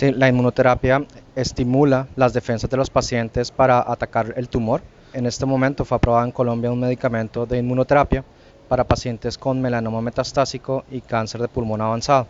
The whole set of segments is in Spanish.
La inmunoterapia estimula las defensas de los pacientes para atacar el tumor. En este momento fue aprobado en Colombia un medicamento de inmunoterapia para pacientes con melanoma metastásico y cáncer de pulmón avanzado,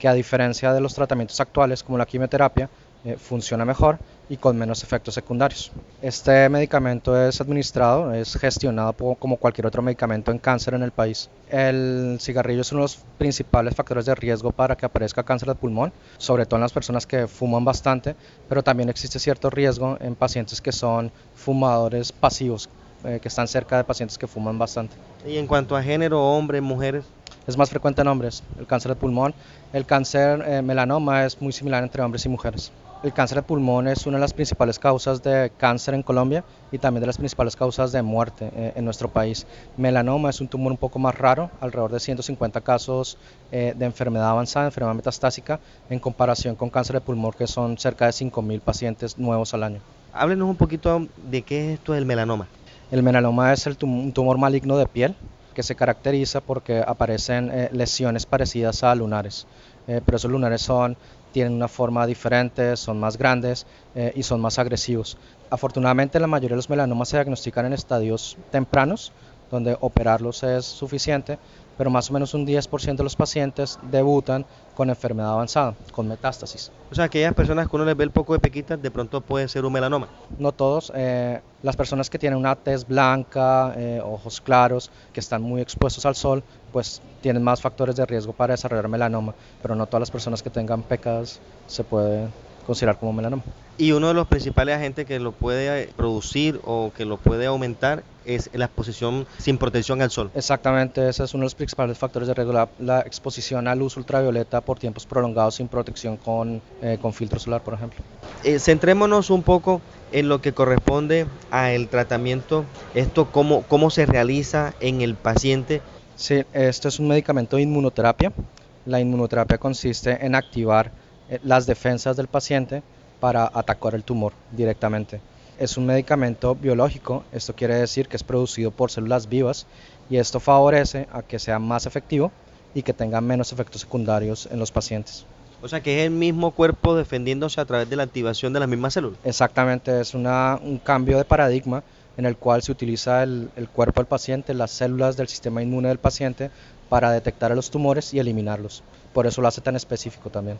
que a diferencia de los tratamientos actuales como la quimioterapia, eh, funciona mejor y con menos efectos secundarios. Este medicamento es administrado, es gestionado como cualquier otro medicamento en cáncer en el país. El cigarrillo es uno de los principales factores de riesgo para que aparezca cáncer de pulmón, sobre todo en las personas que fuman bastante, pero también existe cierto riesgo en pacientes que son fumadores pasivos, eh, que están cerca de pacientes que fuman bastante. Y en cuanto a género, hombres, mujeres. Es más frecuente en hombres, el cáncer de pulmón. El cáncer eh, melanoma es muy similar entre hombres y mujeres. El cáncer de pulmón es una de las principales causas de cáncer en Colombia y también de las principales causas de muerte eh, en nuestro país. Melanoma es un tumor un poco más raro, alrededor de 150 casos eh, de enfermedad avanzada, enfermedad metastásica, en comparación con cáncer de pulmón, que son cerca de 5.000 pacientes nuevos al año. Háblenos un poquito de qué es esto del melanoma. El melanoma es el un tumor maligno de piel que se caracteriza porque aparecen eh, lesiones parecidas a lunares, pero esos lunares son tienen una forma diferente, son más grandes eh, y son más agresivos. Afortunadamente la mayoría de los melanomas se diagnostican en estadios tempranos, donde operarlos es suficiente, pero más o menos un 10% de los pacientes debutan con enfermedad avanzada, con metástasis. O sea, aquellas personas que uno les ve el poco de pequitas, de pronto puede ser un melanoma. No todos. Eh, las personas que tienen una tez blanca, eh, ojos claros, que están muy expuestos al sol, pues tienen más factores de riesgo para desarrollar melanoma, pero no todas las personas que tengan pecas se puede considerar como melanoma. Y uno de los principales agentes que lo puede producir o que lo puede aumentar es la exposición sin protección al sol. Exactamente, ese es uno de los principales factores de riesgo, la, exposición a luz ultravioleta por tiempos prolongados sin protección con, eh, con filtro solar, por ejemplo. Eh, centrémonos un poco en lo que corresponde al tratamiento, esto cómo, cómo se realiza en el paciente. Sí, esto es un medicamento de inmunoterapia. La inmunoterapia consiste en activar eh, las defensas del paciente para atacar el tumor directamente. Es un medicamento biológico, esto quiere decir que es producido por células vivas y esto favorece a que sea más efectivo y que tenga menos efectos secundarios en los pacientes. O sea que es el mismo cuerpo defendiéndose a través de la activación de las mismas células. Exactamente, es una, un cambio de paradigma en el cual se utiliza el, el, cuerpo del paciente, las células del sistema inmune del paciente para detectar los tumores y eliminarlos. Por eso lo hace tan específico también.